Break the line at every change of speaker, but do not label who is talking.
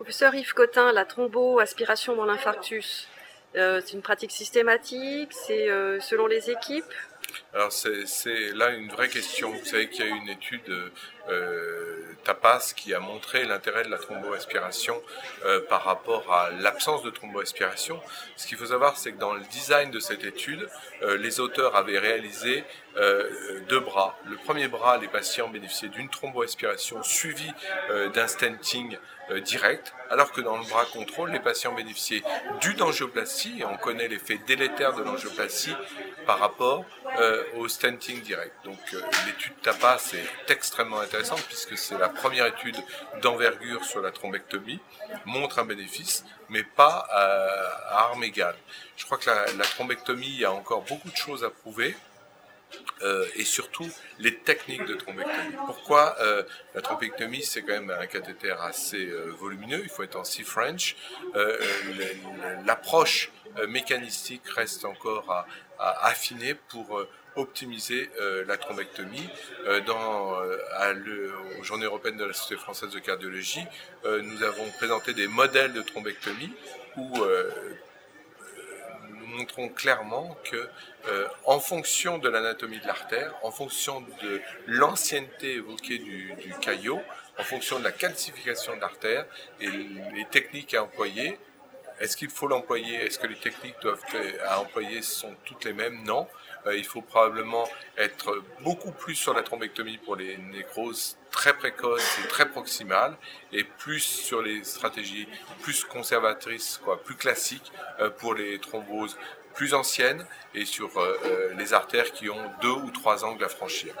Professeur Yves Cotin, la thromboaspiration dans l'infarctus, euh, c'est une pratique systématique, c'est euh, selon les équipes?
Alors c'est là une vraie question. Vous savez qu'il y a une étude euh, TAPAS qui a montré l'intérêt de la thromboaspiration euh, par rapport à l'absence de thromboaspiration. Ce qu'il faut savoir, c'est que dans le design de cette étude, euh, les auteurs avaient réalisé euh, deux bras. Le premier bras, les patients bénéficiaient d'une thromboaspiration suivie d'un stenting direct, alors que dans le bras contrôle, les patients bénéficiaient d'une angioplastie, on connaît l'effet délétère de l'angioplastie par rapport au stenting direct. Donc l'étude TAPAS est extrêmement intéressante puisque c'est la première étude d'envergure sur la thrombectomie, montre un bénéfice, mais pas à armes égales. Je crois que la, thrombectomie, a encore beaucoup de choses à prouver. Euh, et surtout les techniques de thrombectomie. Pourquoi euh, la thrombectomie c'est quand même un cathéter assez euh, volumineux, il faut être en C-French. Euh, L'approche euh, mécanistique reste encore à, affiner pour euh, optimiser la thrombectomie. dans, le, aux Journées européennes de la Société française de cardiologie, nous avons présenté des modèles de thrombectomie où montrons clairement que, euh, en fonction de l'anatomie de l'artère, en fonction de l'ancienneté évoquée du, du, caillot, en fonction de la calcification de l'artère et les techniques à employer, est-ce qu'il faut l'employer? Est-ce que les techniques à employer sont toutes les mêmes? Non. Euh, il faut probablement être beaucoup plus sur la thrombectomie pour les nécroses très précoces et très proximales, et plus sur les stratégies plus conservatrices, quoi, plus classiques euh, pour les thromboses plus anciennes et sur euh, les artères qui ont deux ou trois angles à franchir.